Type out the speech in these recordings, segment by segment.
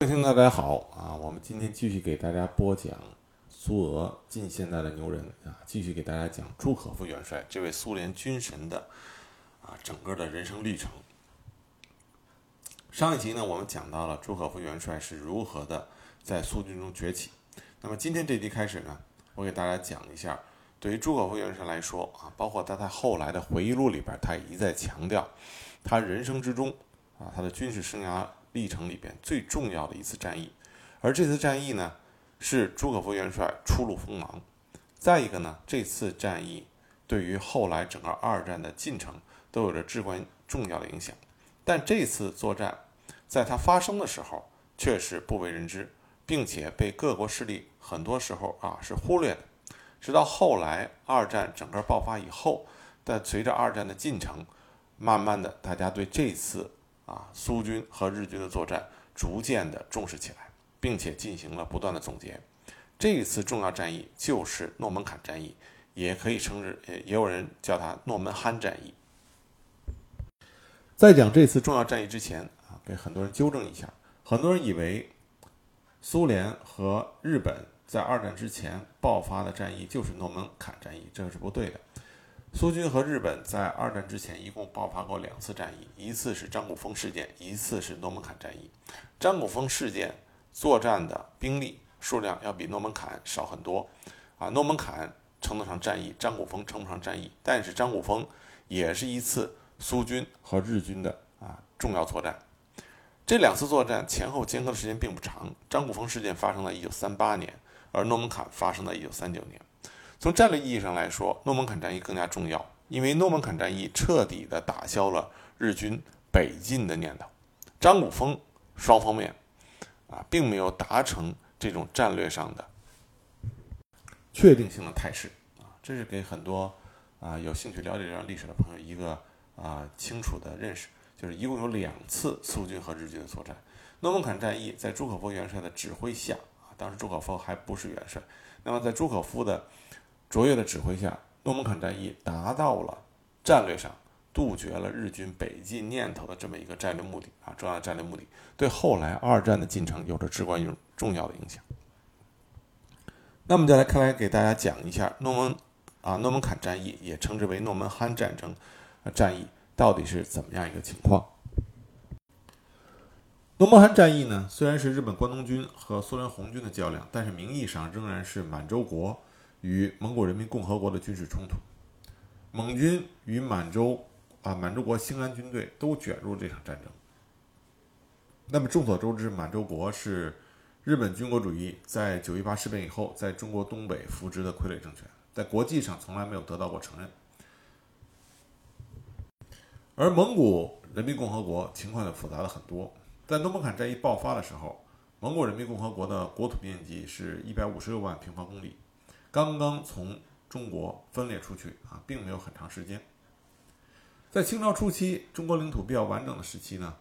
各位听众大家好啊，我们今天继续给大家播讲苏俄近现代的牛人啊，继续给大家讲朱可夫元帅这位苏联军神的啊整个的人生历程。上一集呢，我们讲到了朱可夫元帅是如何的在苏军中崛起。那么今天这集开始呢，我给大家讲一下，对于朱可夫元帅来说啊，包括他在后来的回忆录里边，他一再强调，他人生之中啊，他的军事生涯历程里边最重要的一次战役。而这次战役呢，是朱可夫元帅初露锋芒。再一个呢，这次战役对于后来整个二战的进程都有着至关重要的影响。但这次作战，在它发生的时候却是不为人知，并且被各国势力很多时候啊是忽略的。直到后来二战整个爆发以后，但随着二战的进程，慢慢的大家对这次啊苏军和日军的作战逐渐的重视起来，并且进行了不断的总结。这一次重要战役就是诺门坎战役，也可以称之，也也有人叫它诺门罕战役。在讲这次重要战役之前啊，给很多人纠正一下，很多人以为苏联和日本在二战之前爆发的战役就是诺门坎战役，这是不对的。苏军和日本在二战之前一共爆发过两次战役，一次是张古峰事件，一次是诺门坎战役。张古峰事件作战的兵力数量要比诺门坎少很多，啊，诺门坎称得上战役，张古峰称不上战役，但是张古峰也是一次。苏军和日军的啊重要作战，这两次作战前后间隔的时间并不长。张古峰事件发生在一九三八年，而诺门坎发生在一九三九年。从战略意义上来说，诺门坎战役更加重要，因为诺门坎战役彻底的打消了日军北进的念头。张古峰双方面啊并没有达成这种战略上的确定性的态势啊，这是给很多啊有兴趣了解这段历史的朋友一个。啊，清楚的认识，就是一共有两次苏军和日军的作战。诺门坎战役在朱可夫元帅的指挥下，啊，当时朱可夫还不是元帅。那么在朱可夫的卓越的指挥下，诺门坎战役达到了战略上杜绝了日军北进念头的这么一个战略目的啊，重要的战略目的，对后来二战的进程有着至关重重要的影响。那么再来看来给大家讲一下诺门啊诺门坎战役，也称之为诺门罕战争。战役到底是怎么样一个情况？诺门罕战役呢？虽然是日本关东军和苏联红军的较量，但是名义上仍然是满洲国与蒙古人民共和国的军事冲突。蒙军与满洲啊满洲国兴安军队都卷入这场战争。那么众所周知，满洲国是日本军国主义在九一八事变以后在中国东北扶植的傀儡政权，在国际上从来没有得到过承认。而蒙古人民共和国情况就复杂了很多。在诺门坎战役爆发的时候，蒙古人民共和国的国土面积是一百五十六万平方公里，刚刚从中国分裂出去啊，并没有很长时间。在清朝初期，中国领土比较完整的时期呢，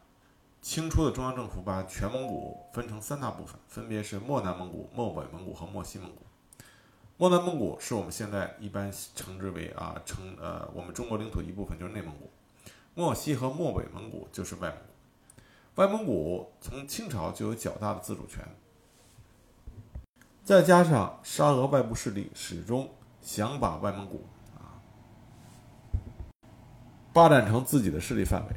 清初的中央政府把全蒙古分成三大部分，分别是漠南蒙古、漠北蒙古和漠西蒙古。漠南蒙古是我们现在一般称之为啊，称呃我们中国领土一部分，就是内蒙古。漠西和漠北蒙古就是外蒙古，外蒙古从清朝就有较大的自主权，再加上沙俄外部势力始终想把外蒙古啊发展成自己的势力范围，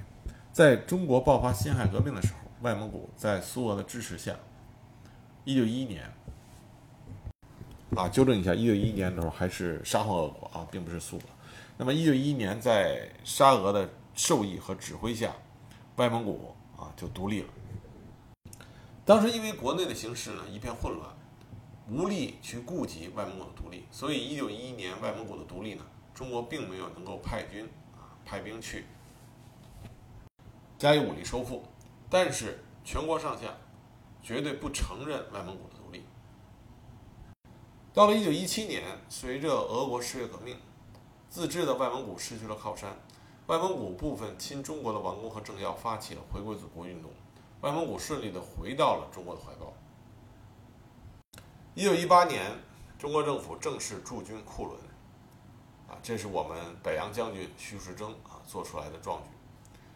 在中国爆发辛亥革命的时候，外蒙古在苏俄的支持下，一九一一年啊，纠正一下，一九一一年的时候还是沙皇俄国啊，并不是苏俄。那么一九一一年在沙俄的授意和指挥下，外蒙古啊就独立了。当时因为国内的形势呢一片混乱，无力去顾及外蒙古的独立，所以一九一一年外蒙古的独立呢，中国并没有能够派军啊派兵去加以武力收复。但是全国上下绝对不承认外蒙古的独立。到了一九一七年，随着俄国十月革命，自治的外蒙古失去了靠山。外蒙古部分亲中国的王公和政要发起了回归祖国运动，外蒙古顺利的回到了中国的怀抱。一九一八年，中国政府正式驻军库伦，啊，这是我们北洋将军徐树铮啊做出来的壮举。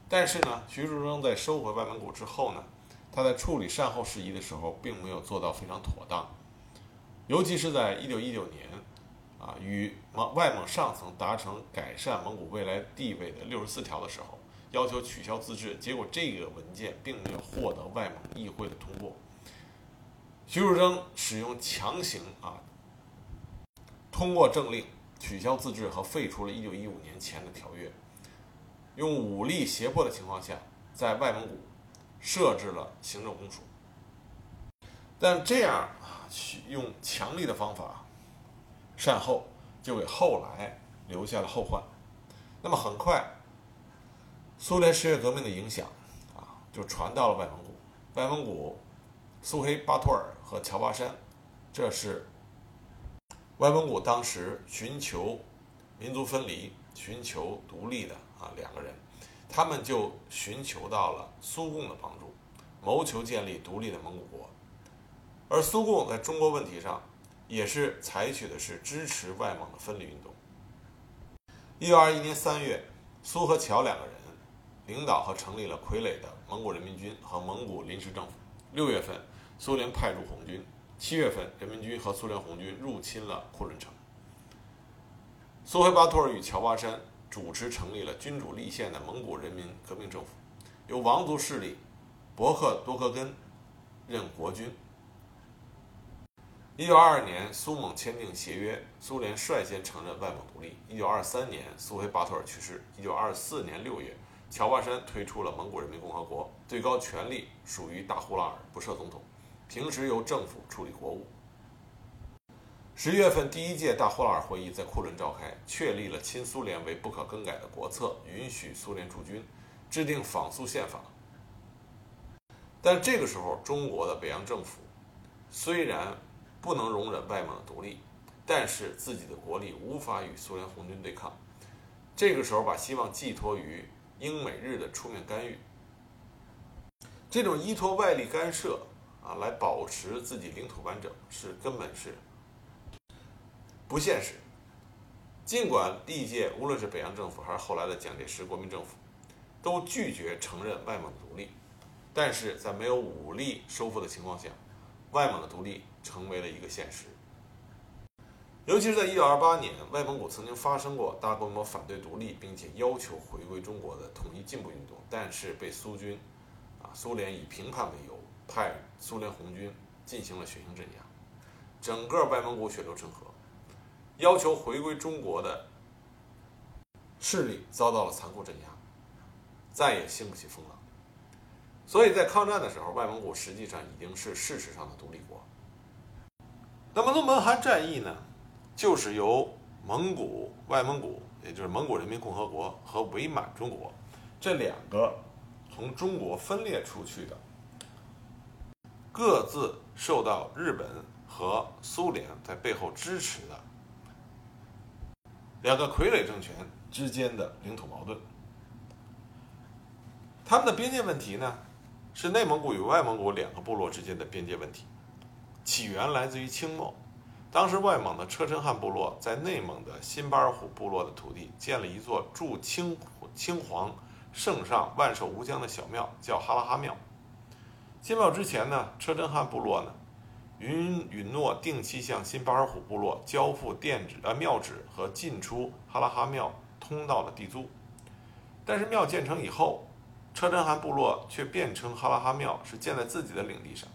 但是呢，徐树铮在收回外蒙古之后呢，他在处理善后事宜的时候，并没有做到非常妥当，尤其是在一九一九年，啊，与蒙外蒙上层达成改善蒙古未来地位的六十四条的时候，要求取消自治，结果这个文件并没有获得外蒙议会的通过。徐树铮使用强行啊，通过政令取消自治和废除了一九一五年前的条约，用武力胁迫的情况下，在外蒙古。设置了行政公署，但这样啊，用强力的方法善后，就给后来留下了后患。那么很快，苏联十月革命的影响啊，就传到了外蒙古。外蒙古，苏黑巴托尔和乔巴山，这是外蒙古当时寻求民族分离、寻求独立的啊两个人。他们就寻求到了苏共的帮助，谋求建立独立的蒙古国。而苏共在中国问题上，也是采取的是支持外蒙的分离运动。一九二一年三月，苏和乔两个人领导和成立了傀儡的蒙古人民军和蒙古临时政府。六月份，苏联派驻红军；七月份，人民军和苏联红军入侵了库伦城。苏黑巴托尔与乔巴山。主持成立了君主立宪的蒙古人民革命政府，由王族势力博克多克根任国君。一九二二年，苏蒙签订协约，苏联率先承认外蒙独立。一九二三年，苏黑巴托尔去世。一九二四年六月，乔巴山推出了蒙古人民共和国，最高权力属于大呼拉尔，不设总统，平时由政府处理国务。十月份，第一届大呼拉尔会议在库伦召开，确立了亲苏联为不可更改的国策，允许苏联驻军，制定仿苏宪法。但这个时候，中国的北洋政府虽然不能容忍外蒙的独立，但是自己的国力无法与苏联红军对抗。这个时候，把希望寄托于英美日的出面干预。这种依托外力干涉啊，来保持自己领土完整，是根本是。不现实。尽管历届无论是北洋政府还是后来的蒋介石国民政府，都拒绝承认外蒙的独立，但是在没有武力收复的情况下，外蒙的独立成为了一个现实。尤其是在1928年，外蒙古曾经发生过大规模反对独立并且要求回归中国的统一进步运动，但是被苏军，啊，苏联以评判为由，派苏联红军进行了血腥镇压，整个外蒙古血流成河。要求回归中国的势力遭到了残酷镇压，再也兴不起风浪。所以在抗战的时候，外蒙古实际上已经是事实上的独立国。那么诺门罕战役呢，就是由蒙古、外蒙古，也就是蒙古人民共和国和伪满中国这两个从中国分裂出去的，各自受到日本和苏联在背后支持的。两个傀儡政权之间的领土矛盾，他们的边界问题呢，是内蒙古与外蒙古两个部落之间的边界问题，起源来自于清末，当时外蒙的车臣汗部落在内蒙的新巴尔虎部落的土地建了一座驻清清皇圣上万寿无疆的小庙，叫哈拉哈庙。建庙之前呢，车臣汗部落呢。允允诺定期向新巴尔虎部落交付电纸、呃庙纸和进出哈拉哈庙通道的地租，但是庙建成以后，车臣汗部落却辩称哈拉哈庙是建在自己的领地上。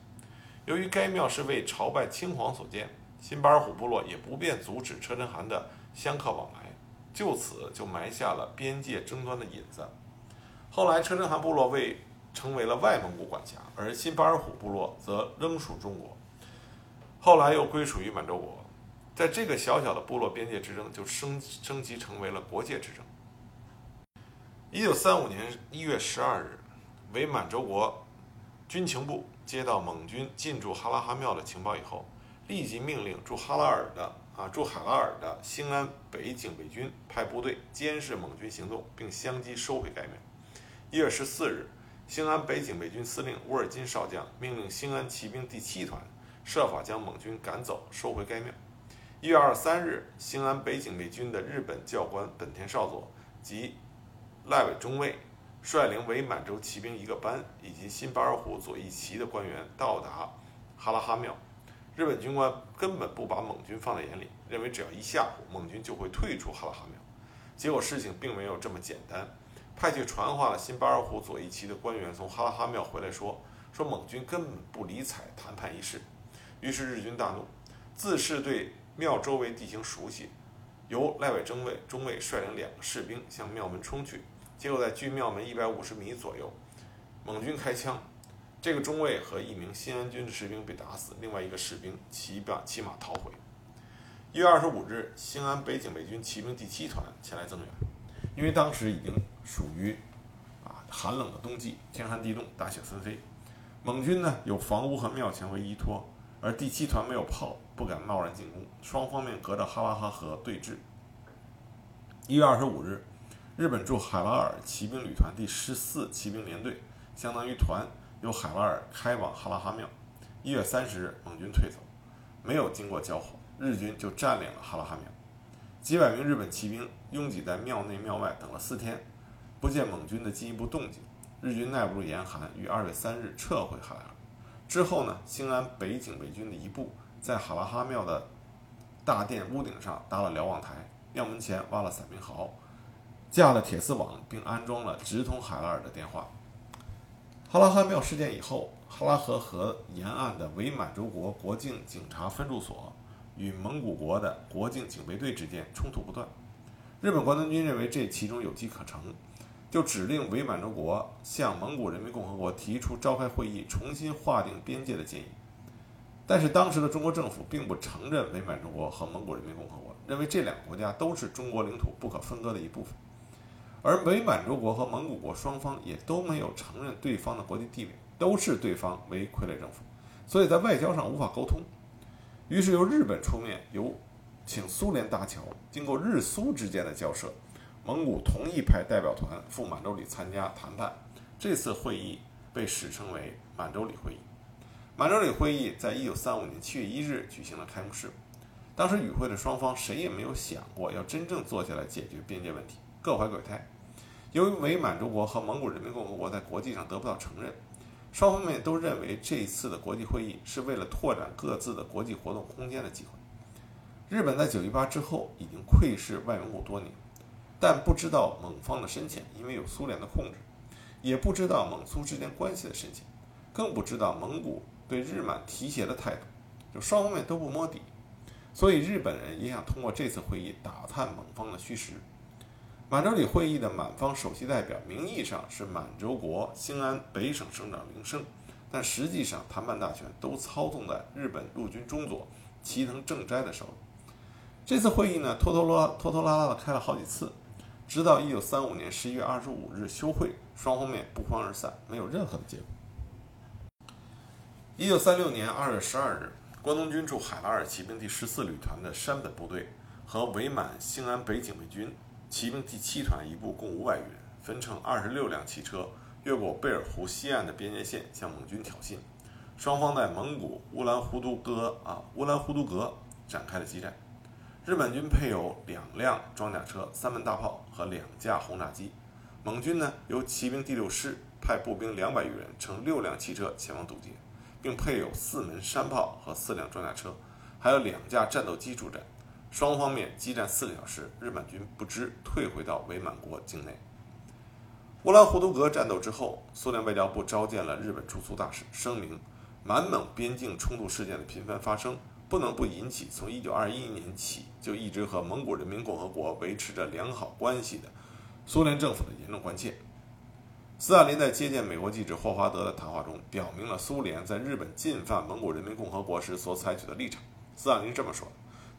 由于该庙是为朝拜清皇所建，新巴尔虎部落也不便阻止车臣汗的香客往来，就此就埋下了边界争端的引子。后来，车臣汗部落为成为了外蒙古管辖，而新巴尔虎部落则仍属中国。后来又归属于满洲国，在这个小小的部落边界之争就升升级成为了国界之争。一九三五年一月十二日，伪满洲国军情部接到蒙军进驻哈拉哈庙的情报以后，立即命令驻哈拉尔的啊驻海拉尔的兴安北警备军派部队监视蒙军行动，并相机收回该庙。一月十四日，兴安北警备军司令乌尔金少将命令兴安骑兵第七团。设法将蒙军赶走，收回该庙。一月二十三日，兴安北警备军的日本教官本田少佐及赖尾中尉率领伪满洲骑兵一个班以及新巴尔虎左翼旗的官员到达哈拉哈庙。日本军官根本不把蒙军放在眼里，认为只要一吓唬蒙军就会退出哈拉哈庙。结果事情并没有这么简单。派去传话的新巴尔虎左翼旗的官员从哈拉哈庙回来说，说蒙军根本不理睬谈判一事。于是日军大怒，自恃对庙周围地形熟悉，由赖伟中尉中尉率领两个士兵向庙门冲去。结果在距庙门一百五十米左右，蒙军开枪，这个中尉和一名新安军的士兵被打死，另外一个士兵骑马骑马逃回。一月二十五日，兴安北警备军骑兵第七团前来增援，因为当时已经属于啊寒冷的冬季，天寒地冻，大雪纷飞，蒙军呢有房屋和庙前为依托，而第七团没有炮，不敢贸然进攻，双方面隔着哈拉哈河对峙。一月二十五日。日本驻海拉尔骑兵旅团第十四骑兵联队，相当于团，由海拉尔开往哈拉哈庙。一月三十日，蒙军退走，没有经过交火，日军就占领了哈拉哈庙。几百名日本骑兵拥挤在庙内庙外等了四天，不见蒙军的进一步动静。日军耐不住严寒，于二月三日撤回海拉尔。之后呢，兴安北警备军的一部在哈拉哈庙的大殿屋顶上搭了瞭望台，庙门前挖了伞兵壕。架了铁丝网，并安装了直通海拉尔的电话。哈拉哈庙事件以后，哈拉河河沿岸的伪满洲国国境警察分驻所与蒙古国的国境警备队之间冲突不断。日本关东军认为这其中有机可乘，就指令伪满洲国向蒙古人民共和国提出召开会议，重新划定边界的建议。但是当时的中国政府并不承认伪满洲国和蒙古人民共和国，认为这两个国家都是中国领土不可分割的一部分。而伪满洲国和蒙古国双方也都没有承认对方的国际地位，都视对方为傀儡政府，所以在外交上无法沟通。于是由日本出面，由请苏联搭桥，经过日苏之间的交涉，蒙古同意派代表团赴满洲里参加谈判。这次会议被史称为满洲里会议。满洲里会议在一九三五年七月一日举行了开幕式。当时与会的双方谁也没有想过要真正坐下来解决边界问题。各怀鬼胎。由于伪满洲国和蒙古人民共和国在国际上得不到承认，双方面都认为这一次的国际会议是为了拓展各自的国际活动空间的机会。日本在九一八之后已经窥视外蒙古多年，但不知道蒙方的深浅，因为有苏联的控制，也不知道蒙苏之间关系的深浅，更不知道蒙古对日满提携的态度，就双方面都不摸底。所以日本人也想通过这次会议打探蒙方的虚实。满洲里会议的满方首席代表名义上是满洲国兴安北省省长林升，但实际上谈判大权都操纵在日本陆军中佐齐藤正斋的手里。这次会议呢，拖拖拉拖拖拉拉的开了好几次，直到1935年11月25日休会，双方面不欢而散，没有任何的结果。1936年2月12日，关东军驻海拉尔骑兵第十四旅团的山本部队和伪满兴安北警备军。骑兵第七团一部共五百余人，分成二十六辆汽车，越过贝尔湖西岸的边界线向蒙军挑衅。双方在蒙古乌兰呼都格啊乌兰呼都格展开了激战。日本军配有两辆装甲车、三门大炮和两架轰炸机。蒙军呢由骑兵第六师派步兵两百余人乘六辆汽车前往堵截，并配有四门山炮和四辆装甲车，还有两架战斗机助战。双方面激战四个小时，日本军不知退回到伪满国境内。乌兰呼都格战斗之后，苏联外交部召见了日本驻苏大使，声明满蒙边境冲突事件的频繁发生，不能不引起从1921年起就一直和蒙古人民共和国维持着良好关系的苏联政府的严重关切。斯大林在接见美国记者霍华德的谈话中，表明了苏联在日本进犯蒙古人民共和国时所采取的立场。斯大林这么说。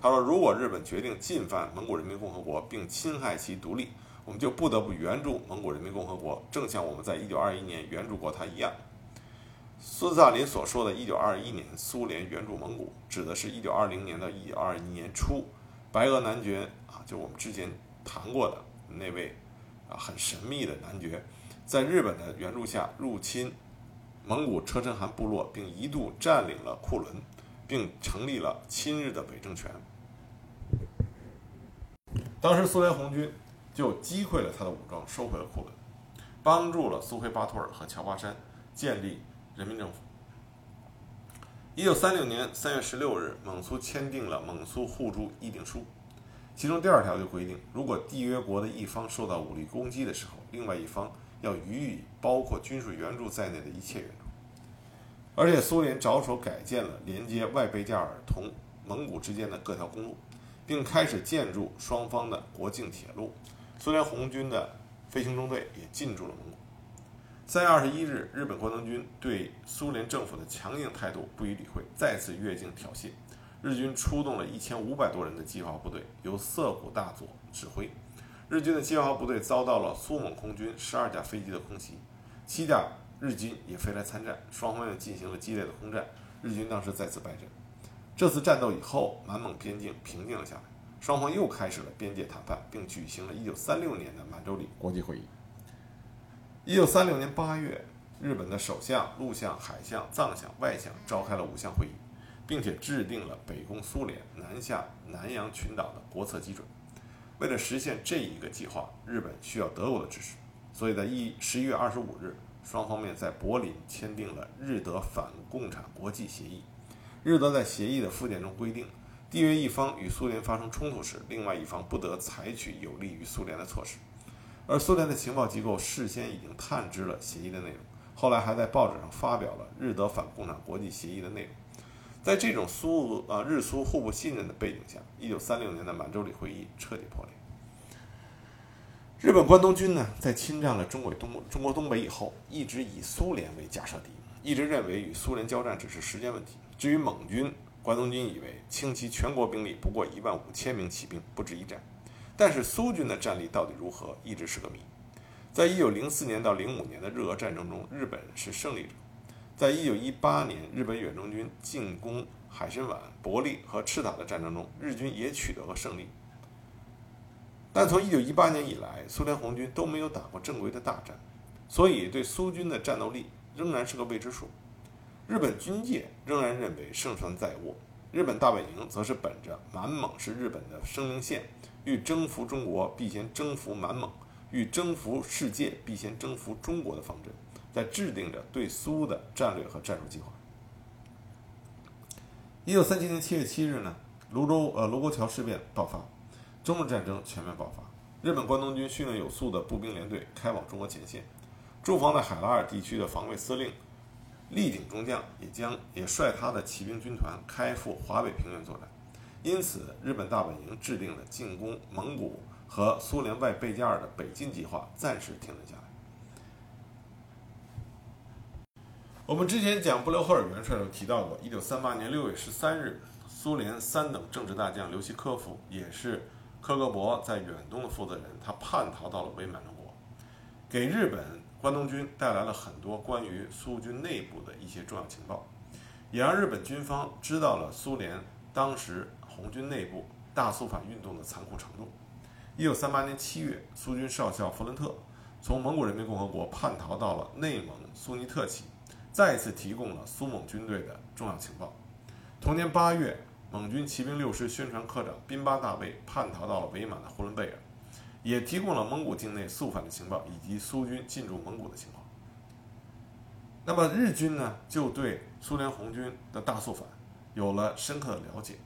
他说：“如果日本决定进犯蒙古人民共和国并侵害其独立，我们就不得不援助蒙古人民共和国，正像我们在1921年援助过他一样。”斯大林所说的“一九二一年苏联援助蒙古”，指的是一九二零年到一九二一年初，白俄男爵啊，就我们之前谈过的那位啊很神秘的男爵，在日本的援助下入侵蒙古车臣汗部落，并一度占领了库伦，并成立了亲日的伪政权。当时苏联红军就击溃了他的武装，收回了库伦。帮助了苏菲巴托尔和乔巴山建立人民政府。一九三六年三月十六日，蒙苏签订了《蒙苏互助议定书》，其中第二条就规定，如果缔约国的一方受到武力攻击的时候，另外一方要予以包括军事援助在内的一切援助。而且，苏联着手改建了连接外贝加尔同蒙古之间的各条公路，并开始建筑双方的国境铁路。苏联红军的飞行中队也进驻了蒙古。三月二十一日，日本关东军对苏联政府的强硬态度不予理会，再次越境挑衅。日军出动了一千五百多人的机械化部队，由涩谷大佐指挥。日军的机械化部队遭到了苏蒙空军十二架飞机的空袭，七架日军也飞来参战，双方又进行了激烈的空战。日军当时再次败阵。这次战斗以后，满蒙边境平静了下来。双方又开始了边界谈判，并举行了1936年的满洲里国际会议。1936年8月，日本的首相、陆相、海相、藏相、外相召开了五项会议，并且制定了北攻苏联、南下南洋群岛的国策基准。为了实现这一个计划，日本需要德国的支持，所以在一十一月二十五日，双方面在柏林签订了日德反共产国际协议。日德在协议的附件中规定。缔约一方与苏联发生冲突时，另外一方不得采取有利于苏联的措施。而苏联的情报机构事先已经探知了协议的内容，后来还在报纸上发表了日德反共产国际协议的内容。在这种苏呃日苏互不信任的背景下，一九三六年的满洲里会议彻底破裂。日本关东军呢，在侵占了中国东中国东北以后，一直以苏联为假设敌，一直认为与苏联交战只是时间问题。至于蒙军，关东军以为倾其全国兵力不过一万五千名骑兵，不值一战。但是苏军的战力到底如何，一直是个谜。在一九零四年到零五年的日俄战争中，日本是胜利者。在一九一八年日本远征军进攻海参崴、伯利和赤塔的战争中，日军也取得了胜利。但从一九一八年以来，苏联红军都没有打过正规的大战，所以对苏军的战斗力仍然是个未知数。日本军界仍然认为胜算在握，日本大本营则是本着满蒙是日本的生命线，欲征服中国必先征服满蒙，欲征服世界必先征服中国的方针，在制定着对苏的战略和战术计划。一九三七年七月七日呢，泸州呃卢沟桥事变爆发，中日战争全面爆发，日本关东军训练有素的步兵联队开往中国前线，驻防在海拉尔地区的防卫司令。立井中将也将也率他的骑兵军团开赴华北平原作战，因此日本大本营制定了进攻蒙古和苏联外贝加尔的北进计划暂时停了下来。我们之前讲布留赫尔元帅有提到过，一九三八年六月十三日，苏联三等政治大将刘希科夫也是科格勃在远东的负责人，他叛逃到了伪满洲国，给日本。关东军带来了很多关于苏军内部的一些重要情报，也让日本军方知道了苏联当时红军内部大肃反运动的残酷程度。一九三八年七月，苏军少校弗伦特从蒙古人民共和国叛逃到了内蒙苏尼特旗，再次提供了苏蒙军队的重要情报。同年八月，蒙军骑兵六师宣传科长宾巴大尉叛逃到了伪满的呼伦贝尔。也提供了蒙古境内肃反的情报以及苏军进驻蒙古的情况。那么日军呢，就对苏联红军的大肃反有了深刻的了解。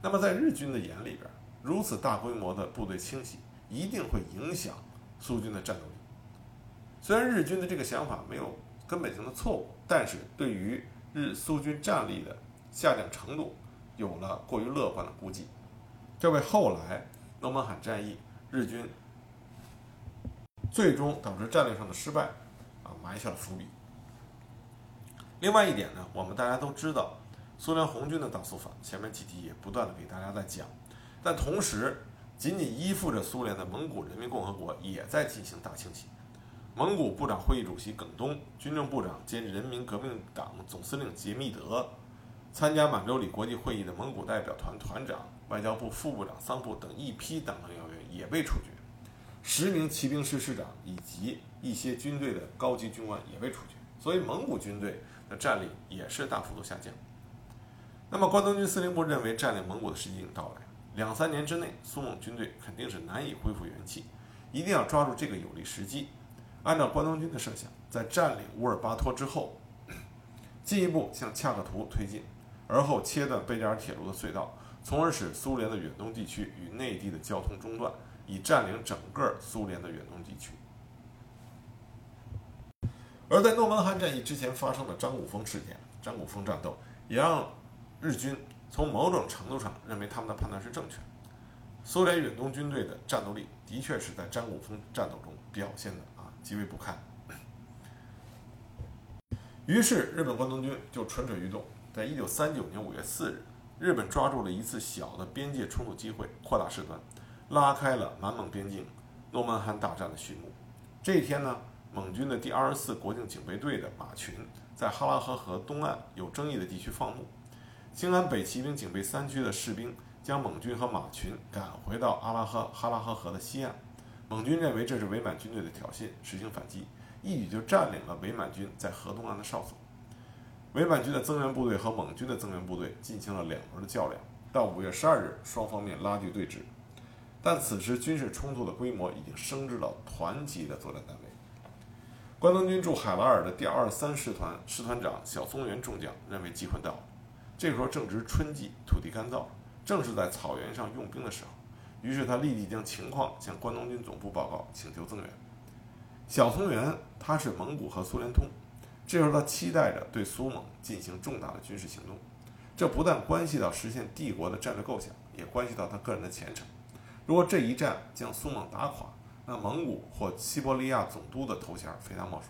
那么在日军的眼里边，如此大规模的部队清洗一定会影响苏军的战斗力。虽然日军的这个想法没有根本性的错误，但是对于日苏军战力的下降程度有了过于乐观的估计，这为后来诺门罕战役。日军最终导致战略上的失败，啊，埋下了伏笔。另外一点呢，我们大家都知道，苏联红军的大肃反，前面几集也不断的给大家在讲。但同时，仅仅依附着苏联的蒙古人民共和国也在进行大清洗。蒙古部长会议主席耿东、军政部长兼人民革命党总司令杰密德、参加满洲里国际会议的蒙古代表团团长、外交部副部长桑布等一批党团要员。也被处决，十名骑兵师师长以及一些军队的高级军官也被处决，所以蒙古军队的战力也是大幅度下降。那么关东军司令部认为占领蒙古的时机已经到来，两三年之内苏蒙军队肯定是难以恢复元气，一定要抓住这个有利时机。按照关东军的设想，在占领乌尔巴托之后，进一步向恰克图推进，而后切断贝加尔铁路的隧道，从而使苏联的远东地区与内地的交通中断，以占领整个苏联的远东地区。而在诺门罕战役之前发生的张古峰事件、张古峰战斗，也让日军从某种程度上认为他们的判断是正确的。苏联远东军队的战斗力的确是在张古峰战斗中表现的啊极为不堪。于是日本关东军就蠢蠢欲动，在一九三九年五月四日，日本抓住了一次小的边界冲突机会，扩大事端，拉开了满蒙边境诺门罕大战的序幕。这一天呢？蒙军的第二十四国境警备队的马群在哈拉河河东岸有争议的地区放牧，兴安北骑兵警备三区的士兵将蒙军和马群赶回到阿拉赫哈拉河河的西岸。蒙军认为这是伪满军队的挑衅，实行反击，一举就占领了伪满军在河东岸的哨所。伪满军的增援部队和蒙军的增援部队进行了两轮的较量，到五月十二日，双方面拉锯对峙。但此时军事冲突的规模已经升至了团级的作战单位。关东军驻海拉尔的第二三师团师团长小松原中将认为机会到了，这时候正值春季，土地干燥，正是在草原上用兵的时候。于是他立即将情况向关东军总部报告，请求增援。小松原他是蒙古和苏联通，这时候他期待着对苏蒙进行重大的军事行动，这不但关系到实现帝国的战略构想，也关系到他个人的前程。如果这一战将苏蒙打垮，那蒙古或西伯利亚总督的头衔非他莫属。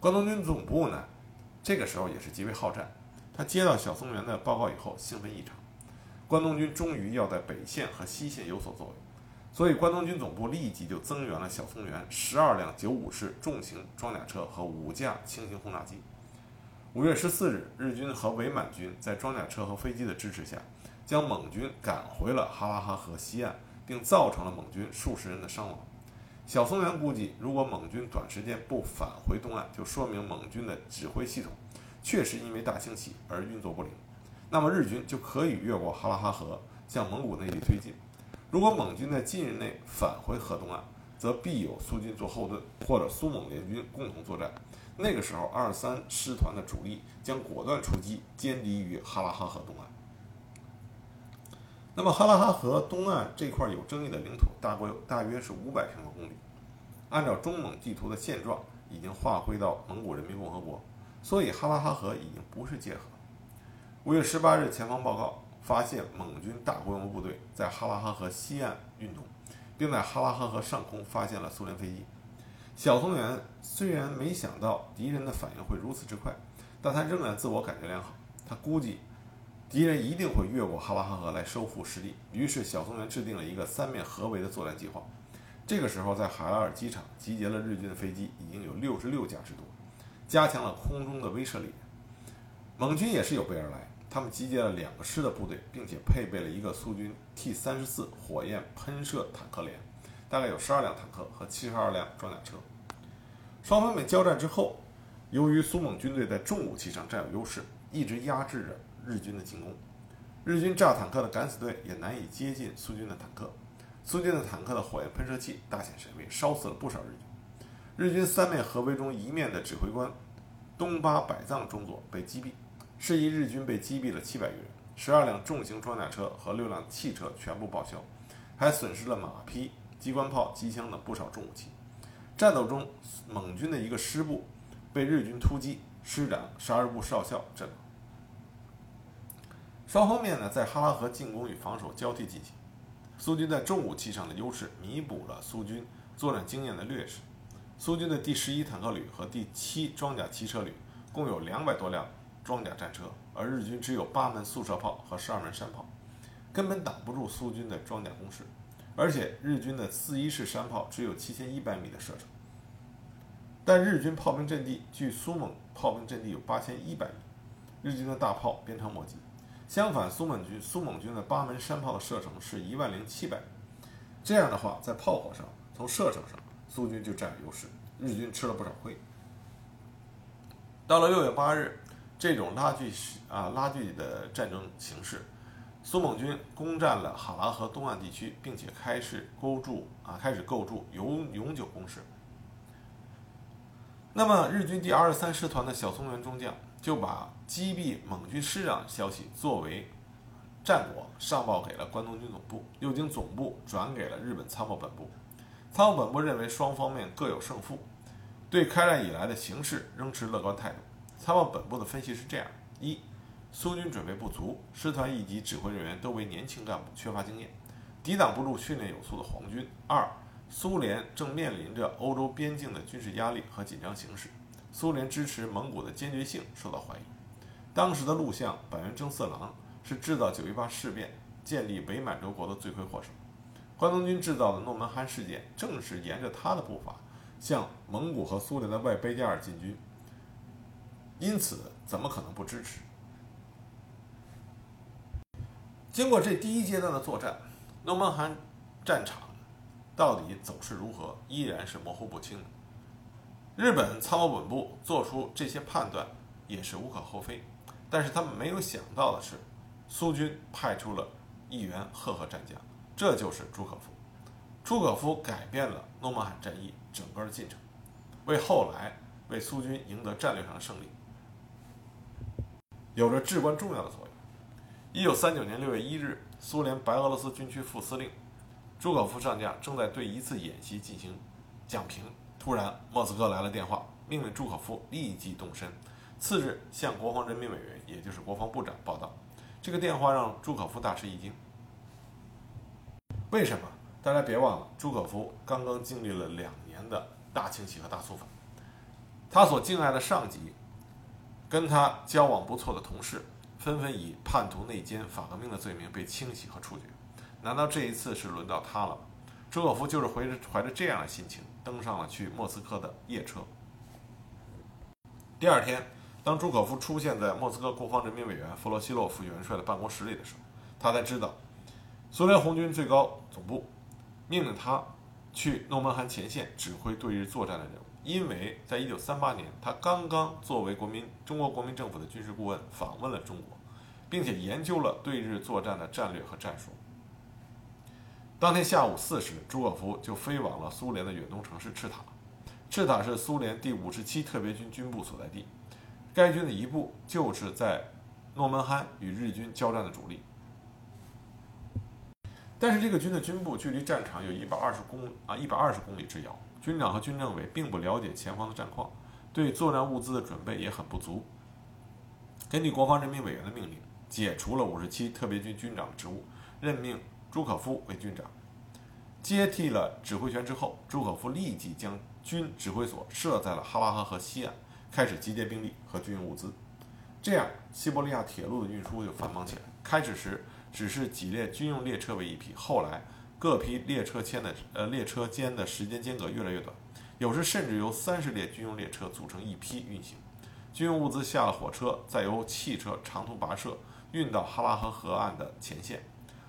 关东军总部呢，这个时候也是极为好战。他接到小松原的报告以后，兴奋异常。关东军终于要在北线和西线有所作为，所以关东军总部立即就增援了小松原十二辆九五式重型装甲车和五架轻型轰炸机。五月十四日，日军和伪满军在装甲车和飞机的支持下，将蒙军赶回了哈拉哈河西岸，并造成了蒙军数十人的伤亡。小松原估计，如果蒙军短时间不返回东岸，就说明蒙军的指挥系统确实因为大清洗而运作不灵。那么日军就可以越过哈拉哈河向蒙古内地推进。如果蒙军在近日内返回河东岸，则必有苏军做后盾，或者苏蒙联军共同作战。那个时候，二三师团的主力将果断出击，歼敌于哈拉哈河东岸。那么哈拉哈河东岸这块有争议的领土，大概大约是五百平方公里。按照中蒙地图的现状，已经划归到蒙古人民共和国，所以哈拉哈河已经不是界河。五月十八日，前方报告发现蒙军大规模部队在哈拉哈河西岸运动，并在哈拉哈河上空发现了苏联飞机。小松原虽然没想到敌人的反应会如此之快，但他仍然自我感觉良好。他估计。敌人一定会越过哈拉哈河来收复失地，于是小松原制定了一个三面合围的作战计划。这个时候，在海拉尔机场集结了日军的飞机，已经有六十六架之多，加强了空中的威慑力。蒙军也是有备而来，他们集结了两个师的部队，并且配备了一个苏军 T 三十四火焰喷射坦克连，大概有十二辆坦克和七十二辆装甲车。双方面交战之后，由于苏蒙军队在重武器上占有优势，一直压制着。日军的进攻，日军炸坦克的敢死队也难以接近苏军的坦克，苏军的坦克的火焰喷射器大显神威，烧死了不少日军。日军三面合围中一面的指挥官东巴百藏中佐被击毙，是以日军被击毙了七百余人，十二辆重型装甲车和六辆汽车全部报销，还损失了马匹、机关炮、机枪等不少重武器。战斗中，蒙军的一个师部被日军突击，师长沙日部少校阵亡。双方面呢，在哈拉河进攻与防守交替进行。苏军在重武器上的优势弥补了苏军作战经验的劣势。苏军的第十一坦克旅和第七装甲骑车旅共有两百多辆装甲战车，而日军只有八门速射炮和十二门山炮，根本挡不住苏军的装甲攻势。而且日军的四一式山炮只有七千一百米的射程，但日军炮兵阵地距苏蒙炮兵阵地有八千一百米，日军的大炮鞭长莫及。相反，苏蒙军苏蒙军的八门山炮的射程是一万零七百米，这样的话，在炮火上，从射程上，苏军就占了优势，日军吃了不少亏。到了六月八日，这种拉锯啊拉锯的战争形式，苏蒙军攻占了哈拉河东岸地区，并且开始构筑啊开始构筑永永久工事。那么日军第二十三师团的小松原中将就把击毙蒙军师长消息作为战果上报给了关东军总部，又经总部转给了日本参谋本部。参谋本部认为双方面各有胜负，对开战以来的形势仍持乐观态度。参谋本部的分析是这样：一、苏军准备不足，师团一级指挥人员都为年轻干部，缺乏经验，抵挡不住训练有素的皇军；二、苏联正面临着欧洲边境的军事压力和紧张形势，苏联支持蒙古的坚决性受到怀疑。当时的陆相板垣征四郎是制造九一八事变、建立伪满洲国的罪魁祸首。关东军制造的诺门罕事件正是沿着他的步伐向蒙古和苏联的外贝加尔进军，因此怎么可能不支持？经过这第一阶段的作战，诺曼罕战场。到底走势如何，依然是模糊不清的。日本参谋本部做出这些判断也是无可厚非，但是他们没有想到的是，苏军派出了一员赫赫战将，这就是朱可夫。朱可夫改变了诺曼罕战役整个的进程，为后来为苏军赢得战略上的胜利有着至关重要的作用。一九三九年六月一日，苏联白俄罗斯军区副司令。朱可夫上将正在对一次演习进行讲评，突然莫斯科来了电话，命令朱可夫立即动身。次日向国防人民委员，也就是国防部长报道。这个电话让朱可夫大吃一惊。为什么？大家别忘了，朱可夫刚刚经历了两年的大清洗和大肃反，他所敬爱的上级，跟他交往不错的同事，纷纷以叛徒内奸、反革命的罪名被清洗和处决。难道这一次是轮到他了吗？朱可夫就是怀着怀着这样的心情登上了去莫斯科的夜车。第二天，当朱可夫出现在莫斯科国防人民委员弗洛西洛夫元帅的办公室里的时候，他才知道，苏联红军最高总部命令他去诺门罕前线指挥对日作战的任务，因为在一九三八年，他刚刚作为国民中国国民政府的军事顾问访问了中国，并且研究了对日作战的战略和战术。当天下午四时，朱可夫就飞往了苏联的远东城市赤塔。赤塔是苏联第五十七特别军军部所在地，该军的一部就是在诺门罕与日军交战的主力。但是这个军的军部距离战场有一百二十公啊一百二十公里之遥，军长和军政委并不了解前方的战况，对作战物资的准备也很不足。根据国防人民委员的命令，解除了五十七特别军军长职务，任命。朱可夫为军长，接替了指挥权之后，朱可夫立即将军指挥所设在了哈拉河河西岸，开始集结兵力和军用物资。这样，西伯利亚铁路的运输就繁忙起来。开始时只是几列军用列车为一批，后来各批列车间的呃列车间的时间间隔越来越短，有时甚至由三十列军用列车组成一批运行。军用物资下了火车，再由汽车长途跋涉运到哈拉河河岸的前线。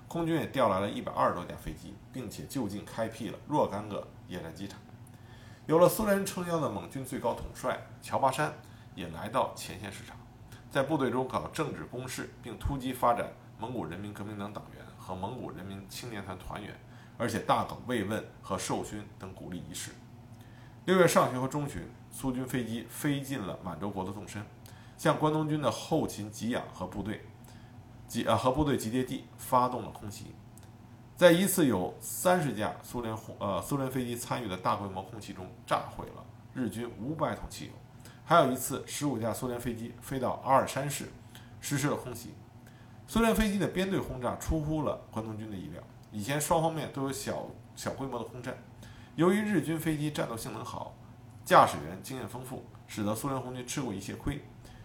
空军也调来了一百二十多架飞机，并且就近开辟了若干个野战机场。有了苏联撑腰的蒙军最高统帅乔巴山也来到前线视察，在部队中搞政治攻势，并突击发展蒙古人民革命党党员和蒙古人民青年团团员，而且大搞慰问和授勋等鼓励仪式。六月上旬和中旬，苏军飞机飞进了满洲国的纵深，向关东军的后勤给养和部队。集啊和部队集结地发动了空袭，在一次有三十架苏联红呃苏联飞机参与的大规模空袭中，炸毁了日军五百桶汽油。还有一次，十五架苏联飞机飞到阿尔山市，实施了空袭。苏联飞机的编队轰炸出乎了关东军的意料。以前双方面都有小小规模的空战，由于日军飞机战斗性能好，驾驶员经验丰富，使得苏联红军吃过一些亏。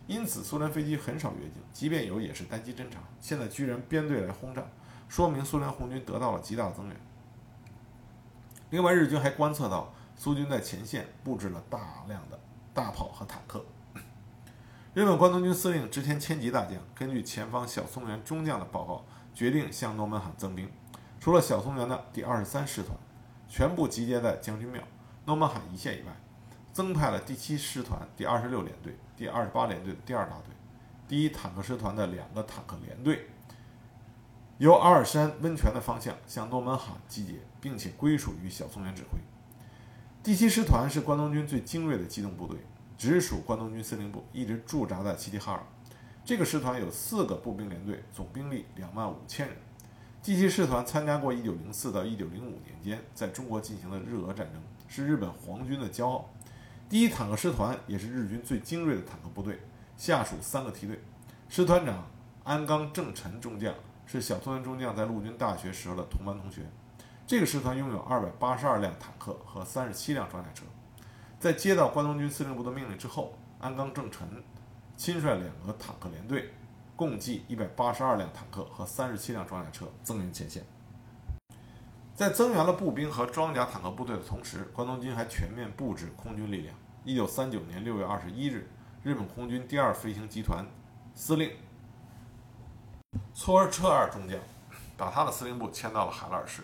因此，苏联飞机很少越境，即便有，也是单机侦察。现在居然编队来轰炸，说明苏联红军得到了极大的增援。另外，日军还观测到苏军在前线布置了大量的大炮和坦克。日本关东军司令织田千吉大将根据前方小松原中将的报告，决定向诺门罕增兵。除了小松原的第二十三师团全部集结在将军庙、诺门罕一线以外，增派了第七师团第二十六联队。第二十八联队的第二大队，第一坦克师团的两个坦克联队，由阿尔山温泉的方向向诺门罕集结，并且归属于小松原指挥。第七师团是关东军最精锐的机动部队，直属关东军司令部，一直驻扎在齐齐哈尔。这个师团有四个步兵连队，总兵力两万五千人。第七师团参加过1904到1905年间在中国进行的日俄战争，是日本皇军的骄傲。第一坦克师团也是日军最精锐的坦克部队，下属三个梯队。师团长安冈正臣中将是小松原中将在陆军大学时候的同班同学。这个师团拥有282辆坦克和37辆装甲车。在接到关东军司令部的命令之后，安冈正臣亲率两个坦克连队。共计一百八十二辆坦克和三十七辆装甲车增援前线。在增援了步兵和装甲坦克部队的同时，关东军还全面布置空军力量。一九三九年六月二十一日，日本空军第二飞行集团司令搓儿车二中将把他的司令部迁到了海拉尔市，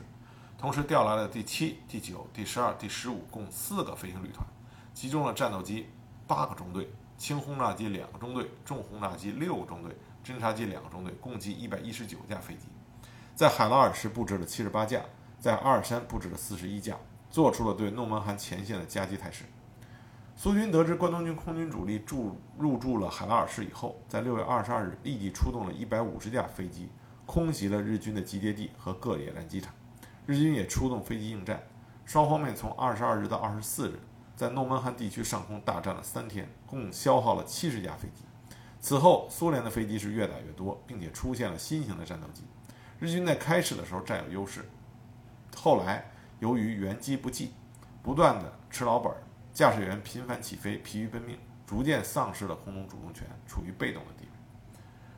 同时调来了第七、第九、第十二、第十五共四个飞行旅团，集中了战斗机八个中队、轻轰炸机两个中队、重轰炸机六个中队。侦察机两个中队，共计一百一十九架飞机，在海拉尔市布置了七十八架，在阿尔山布置了四十一架，做出了对诺门罕前线的夹击态势。苏军得知关东军空军主力驻入驻了海拉尔市以后，在六月二十二日立即出动了一百五十架飞机，空袭了日军的集结地和各野战机场。日军也出动飞机应战，双方面从二十二日到二十四日，在诺门罕地区上空大战了三天，共消耗了七十架飞机。此后，苏联的飞机是越打越多，并且出现了新型的战斗机。日军在开始的时候占有优势，后来由于援机不济，不断的吃老本，驾驶员频繁起飞，疲于奔命，逐渐丧失了空中主动权，处于被动的地位。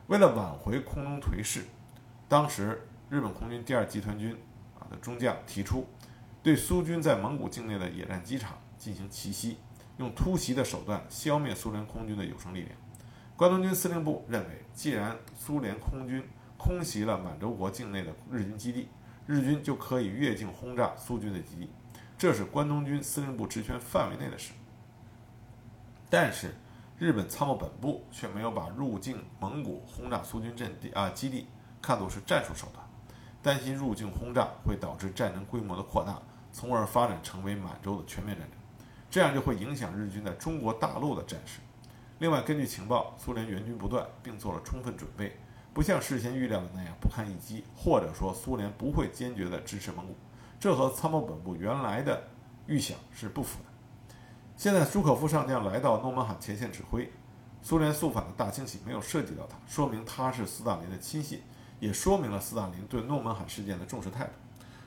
为了挽回空中颓势，当时日本空军第二集团军啊的中将提出，对苏军在蒙古境内的野战机场进行奇袭，用突袭的手段消灭苏联空军的有生力量。关东军司令部认为，既然苏联空军空袭了满洲国境内的日军基地，日军就可以越境轰炸苏军的基地，这是关东军司令部职权范围内的事。但是，日本参谋本部却没有把入境蒙古轰炸苏军阵地啊基地看作是战术手段，担心入境轰炸会导致战争规模的扩大，从而发展成为满洲的全面战争，这样就会影响日军在中国大陆的战事。另外，根据情报，苏联援军不断，并做了充分准备，不像事先预料的那样不堪一击，或者说苏联不会坚决地支持蒙古，这和参谋本部原来的预想是不符的。现在朱可夫上将来到诺门罕前线指挥，苏联肃反的大清洗没有涉及到他，说明他是斯大林的亲信，也说明了斯大林对诺门罕事件的重视态度。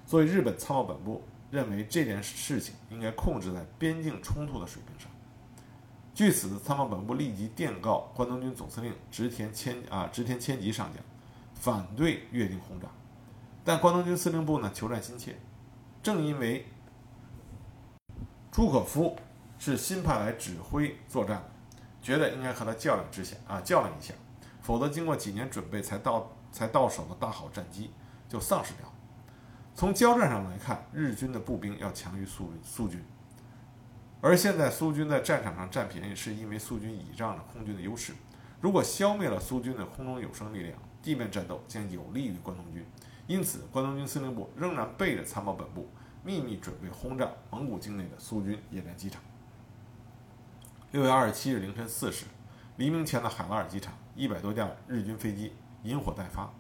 所以，日本参谋本部认为这件事情应该控制在边境冲突的水平上。据此，参谋本部立即电告关东军总司令植田千啊植田千吉上将，反对越境轰炸。但关东军司令部呢求战心切，正因为朱可夫是新派来指挥作战的，觉得应该和他较量之下啊较量一下，否则经过几年准备才到才到手的大好战机就丧失掉了。从交战上来看，日军的步兵要强于苏苏军。而现在苏军在战场上占便宜，是因为苏军倚仗着空军的优势。如果消灭了苏军的空中有生力量，地面战斗将有利于关东军。因此，关东军司令部仍然背着参谋本部，秘密准备轰炸蒙古境内的苏军野战机场。六月二十七日凌晨四时，黎明前的海拉尔机场，一百多架日军飞机引火待发。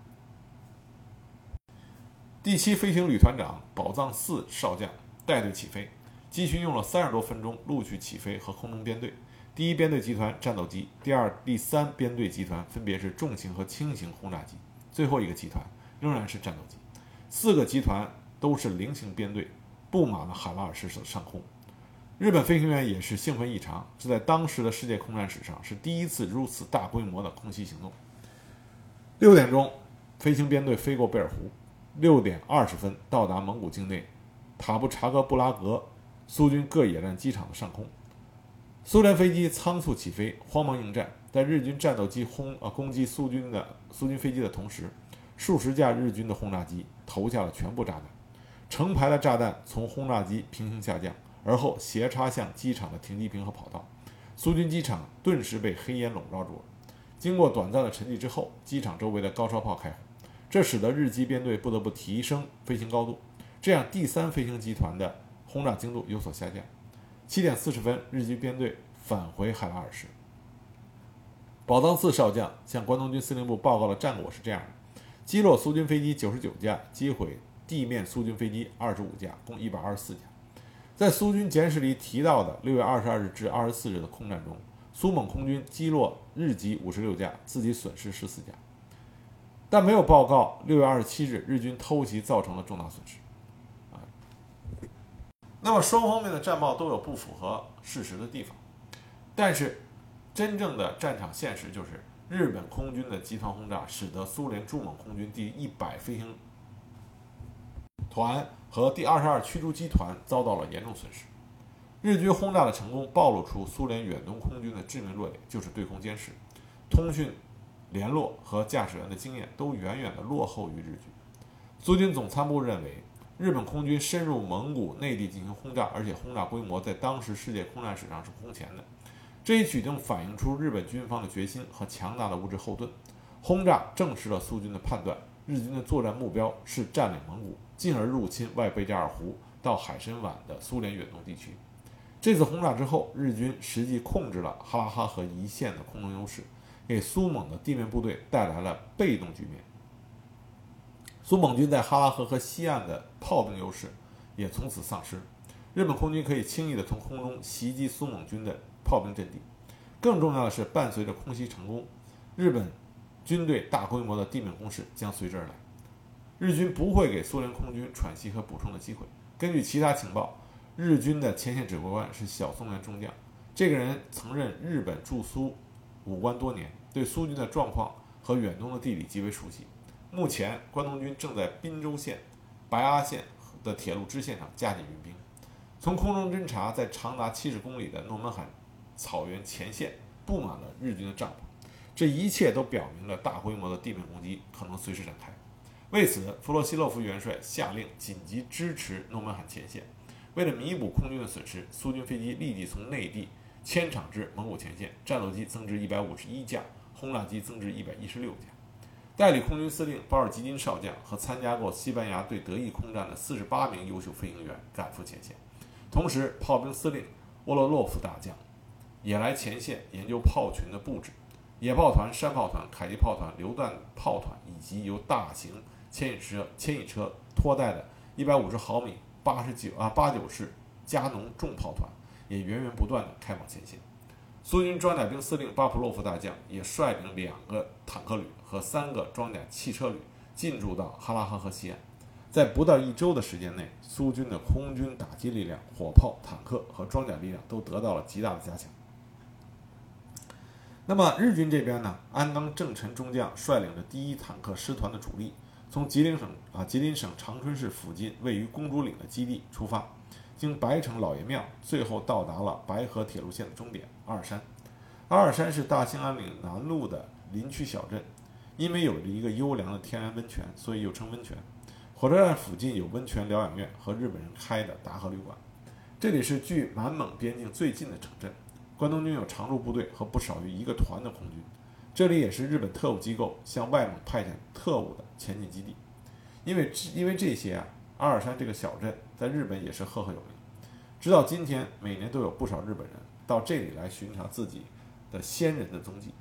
第七飞行旅团长宝藏四少将带队起飞。机群用了三十多分钟陆续起飞和空中编队。第一编队集团战斗机，第二、第三编队集团分别是重型和轻型轰炸机，最后一个集团仍然是战斗机。四个集团都是菱形编队，布满了海拉尔市的上空。日本飞行员也是兴奋异常，这在当时的世界空战史上是第一次如此大规模的空袭行动。六点钟，飞行编队飞过贝尔湖，六点二十分到达蒙古境内塔布查格布拉格。苏军各野战机场的上空，苏联飞机仓促起飞，慌忙应战。在日军战斗机轰呃攻击苏军的苏军飞机的同时，数十架日军的轰炸机投下了全部炸弹，成排的炸弹从轰炸机平行下降，而后斜插向机场的停机坪和跑道。苏军机场顿时被黑烟笼罩住了。经过短暂的沉寂之后，机场周围的高射炮开火，这使得日机编队不得不提升飞行高度。这样，第三飞行集团的轰炸精度有所下降。七点四十分，日军编队返回海拉尔市。宝藏寺少将向关东军司令部报告的战果是这样的：击落苏军飞机九十九架，击毁地面苏军飞机二十五架，共一百二十四架。在苏军简史里提到的六月二十二日至二十四日的空战中，苏蒙空军击落日机五十六架，自己损失十四架，但没有报告六月二十七日日军偷袭造成了重大损失。啊，那么双方面的战报都有不符合事实的地方，但是。真正的战场现实就是，日本空军的集团轰炸使得苏联驻蒙空军第一百飞行团和第二十二驱逐机团遭到了严重损失。日军轰炸的成功暴露出苏联远东空军的致命弱点，就是对空监视、通讯联络和驾驶员的经验都远远的落后于日军。苏军总参谋部认为，日本空军深入蒙古内地进行轰炸，而且轰炸规模在当时世界空战史上是空前的。这一举动反映出日本军方的决心和强大的物质后盾。轰炸证实了苏军的判断：日军的作战目标是占领蒙古，进而入侵外贝加尔湖到海参崴的苏联远东地区。这次轰炸之后，日军实际控制了哈拉哈河一线的空中优势，给苏蒙的地面部队带来了被动局面。苏蒙军在哈拉河和西岸的炮兵优势也从此丧失，日本空军可以轻易地从空中袭击苏蒙军的。炮兵阵地，更重要的是，伴随着空袭成功，日本军队大规模的地面攻势将随之而来。日军不会给苏联空军喘息和补充的机会。根据其他情报，日军的前线指挥官是小松原中将，这个人曾任日本驻苏武官多年，对苏军的状况和远东的地理极为熟悉。目前，关东军正在滨州线、白阿线的铁路支线上加紧运兵，从空中侦察在长达七十公里的诺门罕。草原前线布满了日军的帐篷，这一切都表明了大规模的地面攻击可能随时展开。为此，弗洛西洛夫元帅下令紧急支持诺门罕前线。为了弥补空军的损失，苏军飞机立即从内地迁厂至蒙古前线，战斗机增至一百五十一架，轰炸机增至一百一十六架。代理空军司令保尔基金少将和参加过西班牙对德意空战的四十八名优秀飞行员赶赴前线，同时炮兵司令沃洛洛夫大将。也来前线研究炮群的布置，野炮团、山炮团、迫击炮团、榴弹炮团，以及由大型牵引车、牵引车拖带的150毫米八十九啊八九式加农重炮团，也源源不断地开往前线。苏军装甲兵司令巴甫洛夫大将也率领两个坦克旅和三个装甲汽车旅进驻到哈拉哈河西岸。在不到一周的时间内，苏军的空军打击力量、火炮、坦克和装甲力量都得到了极大的加强。那么日军这边呢？安冈正臣中将率领着第一坦克师团的主力，从吉林省啊吉林省长春市附近位于公主岭的基地出发，经白城老爷庙，最后到达了白河铁路线的终点阿尔山。阿尔山是大兴安岭南麓的林区小镇，因为有着一个优良的天然温泉，所以又称温泉。火车站附近有温泉疗养院和日本人开的达和旅馆。这里是距满蒙边境最近的城镇。关东军有常驻部队和不少于一个团的空军，这里也是日本特务机构向外蒙派遣特务的前进基地。因为因为这些啊，阿尔山这个小镇在日本也是赫赫有名。直到今天，每年都有不少日本人到这里来巡查自己的先人的踪迹。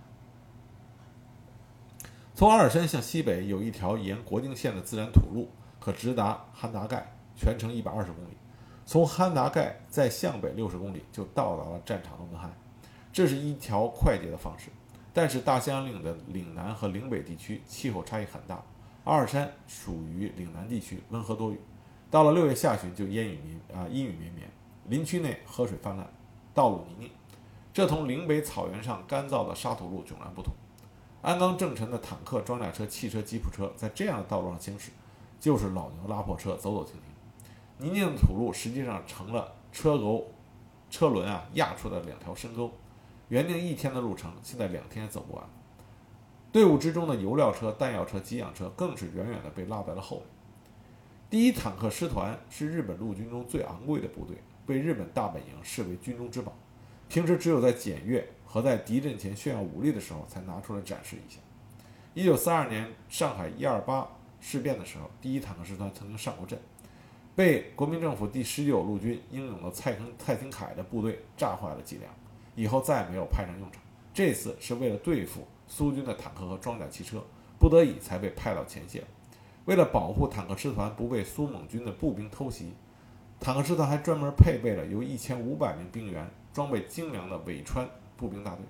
从阿尔山向西北有一条沿国境线的自然土路，可直达汉达盖，全程一百二十公里。从汉达盖再向北六十公里就到达了战场的门罕，这是一条快捷的方式。但是大兴安岭的岭南和岭北地区气候差异很大，阿尔山属于岭南地区，温和多雨。到了六月下旬就烟雨绵啊阴雨绵绵，林区内河水泛滥，道路泥泞，这同岭北草原上干燥的沙土路迥然不同。鞍钢正臣的坦克、装甲车、汽车、吉普车在这样的道路上行驶，就是老牛拉破车，走走停停。泥泞的土路实际上成了车沟、车轮啊压出的两条深沟。原定一天的路程，现在两天也走不完。队伍之中的油料车、弹药车、给养车更是远远地被落在了后面。第一坦克师团是日本陆军中最昂贵的部队，被日本大本营视为军中之宝。平时只有在检阅和在敌阵前炫耀武力的时候才拿出来展示一下。一九四二年上海一二八事变的时候，第一坦克师团曾经上过阵。被国民政府第十九路军英勇的蔡坑蔡廷锴的部队炸坏了几辆，以后再也没有派上用场。这次是为了对付苏军的坦克和装甲汽车，不得已才被派到前线。为了保护坦克师团不被苏蒙军的步兵偷袭，坦克师团还专门配备了由一千五百名兵员、装备精良的尾川步兵大队。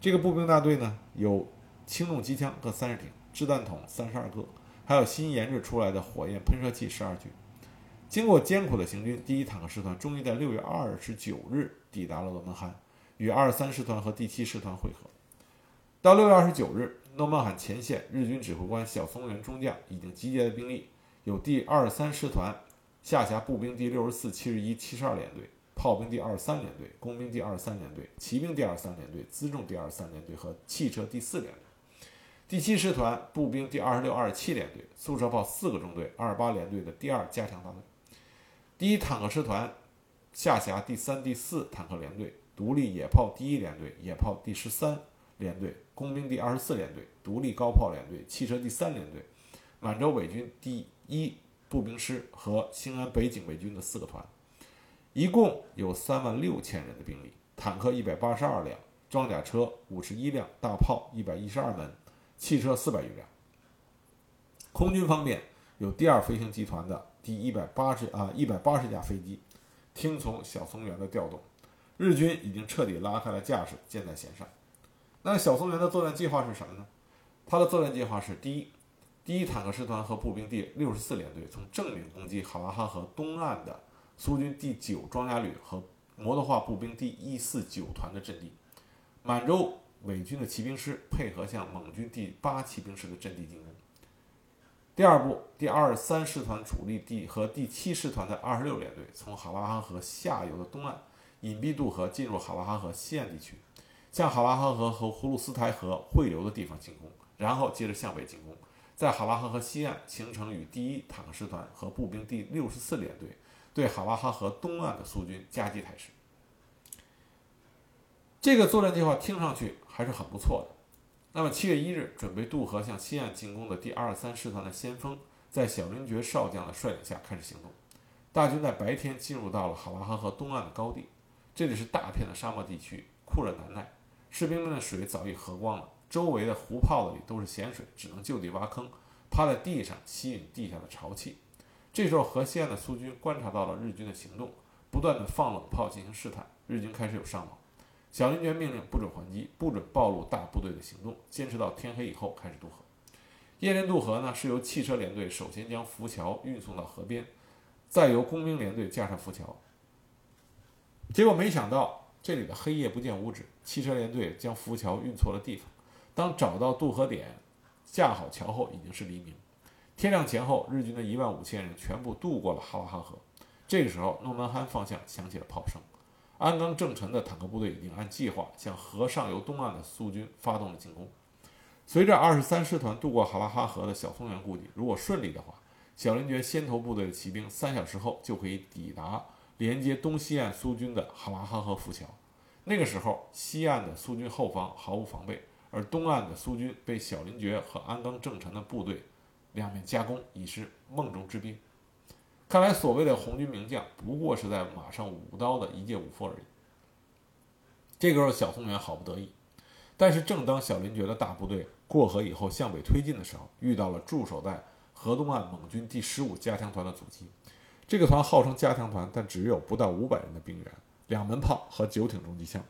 这个步兵大队呢，有轻重机枪各三十挺，掷弹筒三十二个，还有新研制出来的火焰喷射器十二具。经过艰苦的行军，第一坦克师团终于在六月二十九日抵达了诺门罕，与二十三师团和第七师团会合。到六月二十九日。诺曼罕前线，日军指挥官小松原中将已经集结的兵力有第二十三师团下辖步兵第六十四、七十一、七十二联队，炮兵第二十三联队，工兵第二十三联队，骑兵第二十三联队，辎重第二十三联队和汽车第四联队。第七师团步兵第二十六、二十七联队，速射炮四个中队，二十八联队的第二加强大队。第一坦克师团下辖第三、第四坦克联队，独立野炮第一联队，野炮第十三联队。工兵第二十四联队、独立高炮联队、汽车第三联队、满洲伪军第一步兵师和兴安北警卫军的四个团，一共有三万六千人的兵力，坦克一百八十二辆，装甲车五十一辆，大炮一百一十二门，汽车四百余辆。空军方面有第二飞行集团的第一百八十啊一百八十架飞机，听从小松原的调动，日军已经彻底拉开了架势，箭在弦上。那小松原的作战计划是什么呢？他的作战计划是：第一，第一坦克师团和步兵第六十四联队从正面攻击哈拉哈河东岸的苏军第九装甲旅和摩托化步兵第一四九团的阵地；满洲伪军的骑兵师配合向蒙军第八骑兵师的阵地进攻。第二步，第二三师团主力第和第七师团的二十六联队从哈拉哈河下游的东岸隐蔽渡河进入哈拉哈河西岸地区。向哈拉哈河和葫芦斯台河汇流的地方进攻，然后接着向北进攻，在哈拉哈河西岸形成与第一坦克师团和步兵第六十四联队对哈拉哈河东岸的苏军夹击态势。这个作战计划听上去还是很不错的。那么七月一日，准备渡河向西岸进攻的第二十三师团的先锋，在小林觉少将的率领下开始行动。大军在白天进入到了哈拉哈河东岸的高地，这里是大片的沙漠地区，酷热难耐。士兵们的水早已喝光了，周围的湖泡子里都是咸水，只能就地挖坑，趴在地上吸引地下的潮气。这时候，河西岸的苏军观察到了日军的行动，不断的放冷炮进行试探。日军开始有伤亡。小林觉命令不准还击，不准暴露大部队的行动，坚持到天黑以后开始渡河。夜间渡河呢，是由汽车连队首先将浮桥运送到河边，再由工兵连队架上浮桥。结果没想到。这里的黑夜不见五指，汽车连队将浮桥运错了地方。当找到渡河点，架好桥后，已经是黎明。天亮前后，日军的一万五千人全部渡过了哈拉哈河。这个时候，诺门罕方向响起了炮声。安冈正臣的坦克部队已经按计划向河上游东岸的苏军发动了进攻。随着二十三师团渡过哈拉哈河的小松原故地，如果顺利的话，小林觉先头部队的骑兵三小时后就可以抵达。连接东西岸苏军的哈拉哈河浮桥，那个时候西岸的苏军后方毫无防备，而东岸的苏军被小林觉和安冈正臣的部队两面夹攻，已是梦中之兵。看来所谓的红军名将不过是在马上舞刀的一介武夫而已。这个时候小松原好不得意，但是正当小林觉的大部队过河以后向北推进的时候，遇到了驻守在河东岸蒙军第十五加强团的阻击。这个团号称加强团，但只有不到五百人的兵员，两门炮和九挺重机枪。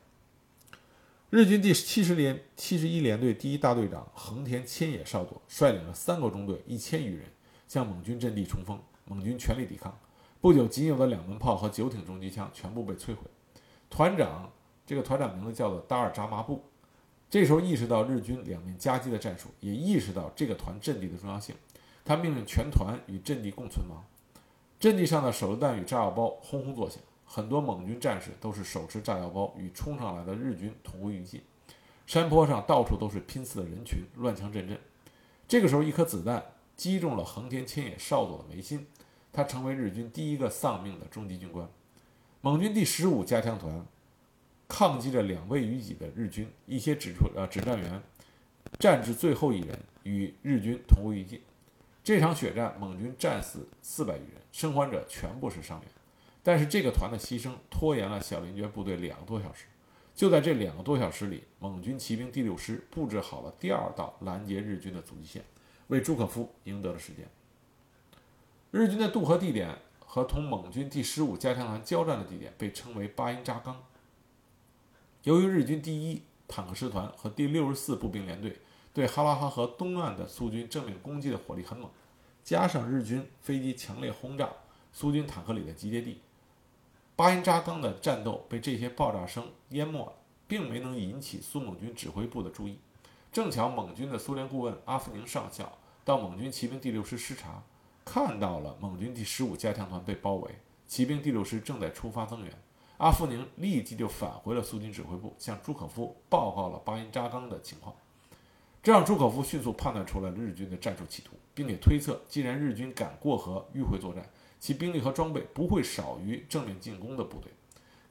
日军第七十连七十一联队第一大队长横田千野少佐率领了三个中队一千余人向蒙军阵地冲锋，蒙军全力抵抗。不久，仅有的两门炮和九挺重机枪全部被摧毁。团长这个团长名字叫做达尔扎麻布，这时候意识到日军两面夹击的战术，也意识到这个团阵地的重要性，他命令全团与阵地共存亡。阵地上的手榴弹与炸药包轰轰作响，很多蒙军战士都是手持炸药包与冲上来的日军同归于尽。山坡上到处都是拼刺的人群，乱枪阵阵。这个时候，一颗子弹击中了横田千野少佐的眉心，他成为日军第一个丧命的中级军官。蒙军第十五加强团抗击着两位于己的日军，一些指出呃指战员战至最后一人，与日军同归于尽。这场血战，蒙军战死四百余人，生还者全部是伤员。但是这个团的牺牲拖延了小林觉部队两个多小时。就在这两个多小时里，蒙军骑兵第六师布置好了第二道拦截日军的阻击线，为朱可夫赢得了时间。日军的渡河地点和同蒙军第十五加强团交战的地点被称为巴音扎冈。由于日军第一坦克师团和第六十四步兵联队对哈拉哈河东岸的苏军正面攻击的火力很猛，加上日军飞机强烈轰炸苏军坦克旅的集结地。巴音扎刚的战斗被这些爆炸声淹没，并没能引起苏蒙军指挥部的注意。正巧蒙军的苏联顾问阿夫宁上校到蒙军骑兵第六师视察，看到了蒙军第十五加强团被包围，骑兵第六师正在出发增援。阿夫宁立即就返回了苏军指挥部，向朱可夫报告了巴音扎刚的情况。这让朱可夫迅速判断出了日军的战术企图，并且推测，既然日军敢过河迂回作战，其兵力和装备不会少于正面进攻的部队。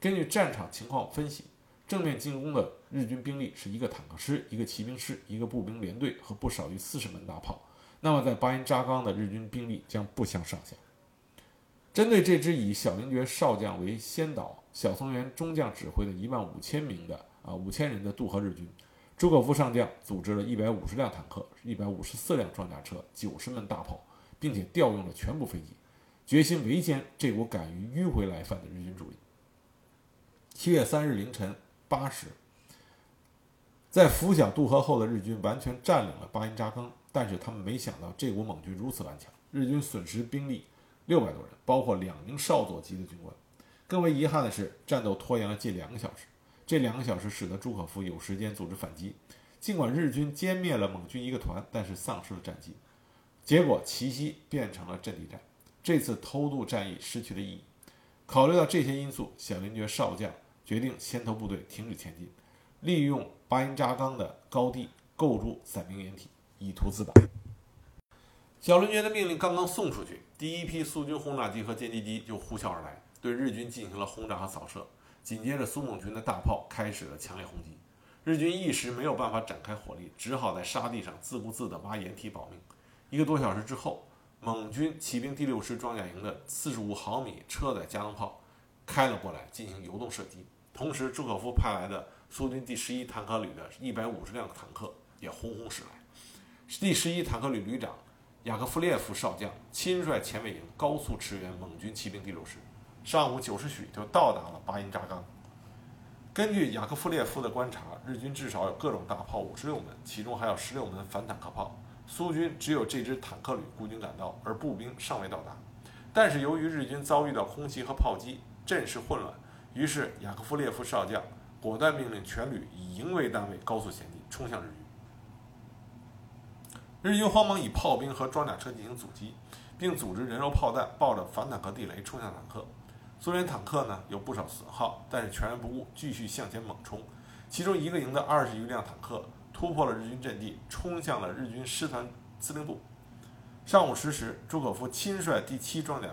根据战场情况分析，正面进攻的日军兵力是一个坦克师、一个骑兵师、一个步兵连队和不少于四十门大炮。那么，在巴音扎冈的日军兵力将不相上下。针对这支以小林觉少将为先导、小松原中将指挥的一万五千名的啊五千人的渡河日军，朱可夫上将组织了一百五十辆坦克、一百五十四辆装甲车、九十门大炮，并且调用了全部飞机。决心围歼这股敢于迂回来犯的日军主力。七月三日凌晨八时，在拂晓渡河后的日军完全占领了巴音扎冈，但是他们没想到这股猛军如此顽强，日军损失兵力六百多人，包括两名少佐级的军官。更为遗憾的是，战斗拖延了近两个小时。这两个小时使得朱可夫有时间组织反击。尽管日军歼灭了蒙军一个团，但是丧失了战机，结果奇袭变成了阵地战。这次偷渡战役失去了意义。考虑到这些因素，小林觉少将决定先头部队停止前进，利用巴音扎冈的高地构筑伞兵掩体，以图自保。小林觉的命令刚刚送出去，第一批苏军轰炸机和歼击机就呼啸而来，对日军进行了轰炸和扫射。紧接着，苏蒙军的大炮开始了强烈轰击，日军一时没有办法展开火力，只好在沙地上自顾自地挖掩体保命。一个多小时之后。蒙军骑兵第六师装甲营的四十五毫米车载加农炮开了过来，进行游动射击。同时，朱可夫派来的苏军第十一坦克旅的一百五十辆坦克也轰轰驶来。第十一坦克旅旅长雅克夫列夫少将亲率前卫营高速驰援蒙军骑兵第六师，上午九时许就到达了巴音扎冈。根据雅克夫列夫的观察，日军至少有各种大炮五十六门，其中还有十六门反坦克炮。苏军只有这支坦克旅孤军赶到，而步兵尚未到达。但是由于日军遭遇到空袭和炮击，阵势混乱，于是雅克夫列夫少将果断命令全旅以营为单位高速前进，冲向日军。日军慌忙以炮兵和装甲车进行阻击，并组织人肉炮弹抱着反坦克地雷冲向坦克。苏联坦克呢有不少损耗，但是全然不顾，继续向前猛冲。其中一个营的二十余辆坦克。突破了日军阵地，冲向了日军师团司令部。上午十时，朱可夫亲率第七装甲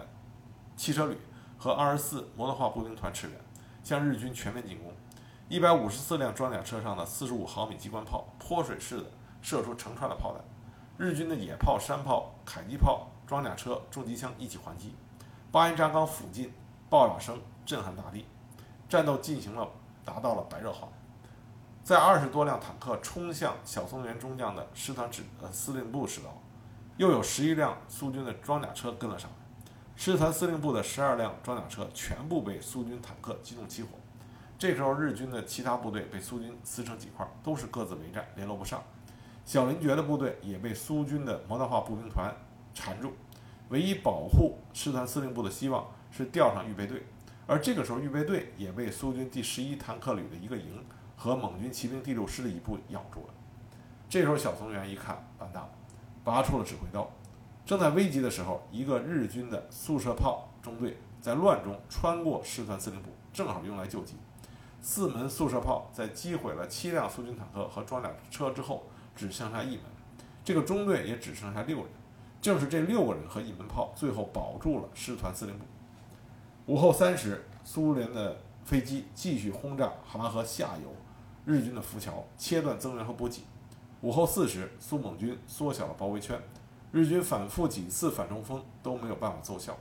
汽车旅和二十四摩托化步兵团驰援，向日军全面进攻。一百五十四辆装甲车上的四十五毫米机关炮泼水似的射出成串的炮弹，日军的野炮、山炮、迫击炮、装甲车、重机枪一起还击。巴音扎刚附近爆炸声震撼大地，战斗进行了达到了白热化。在二十多辆坦克冲向小松原中将的师团指呃司令部时，又有十一辆苏军的装甲车跟了上来。师团司令部的十二辆装甲车全部被苏军坦克击中起火。这时候，日军的其他部队被苏军撕成几块，都是各自为战，联络不上。小林觉的部队也被苏军的摩托化步兵团缠住。唯一保护师团司令部的希望是调上预备队，而这个时候，预备队也被苏军第十一坦克旅的一个营。和蒙军骑兵第六师的一部咬住了。这时候，小松原一看，完蛋了，拔出了指挥刀。正在危急的时候，一个日军的速射炮中队在乱中穿过师团司令部，正好用来救急。四门速射炮在击毁了七辆苏军坦克和装甲车之后，只剩下一门，这个中队也只剩下六人。正是这六个人和一门炮，最后保住了师团司令部。午后三时，苏联的飞机继续轰炸哈拉河下游。日军的浮桥切断增援和补给。午后四时，苏蒙军缩小了包围圈，日军反复几次反冲锋都没有办法奏效，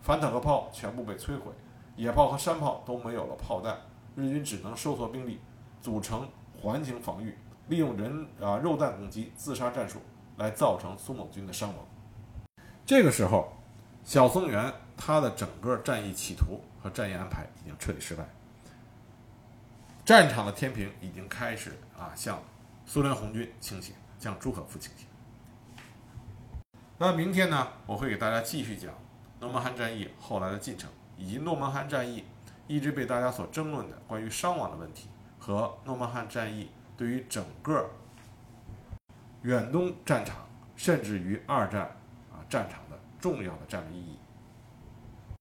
反坦克炮全部被摧毁，野炮和山炮都没有了炮弹，日军只能收缩兵力，组成环形防御，利用人啊肉弹攻击、自杀战术来造成苏蒙军的伤亡。这个时候，小松原他的整个战役企图和战役安排已经彻底失败，战场的天平已经开始啊向苏联红军倾斜，向朱可夫倾斜。那明天呢，我会给大家继续讲诺曼罕战役后来的进程，以及诺曼罕战役一直被大家所争论的关于伤亡的问题，和诺曼罕战役对于整个远东战场，甚至于二战啊战场的重要的战略意义。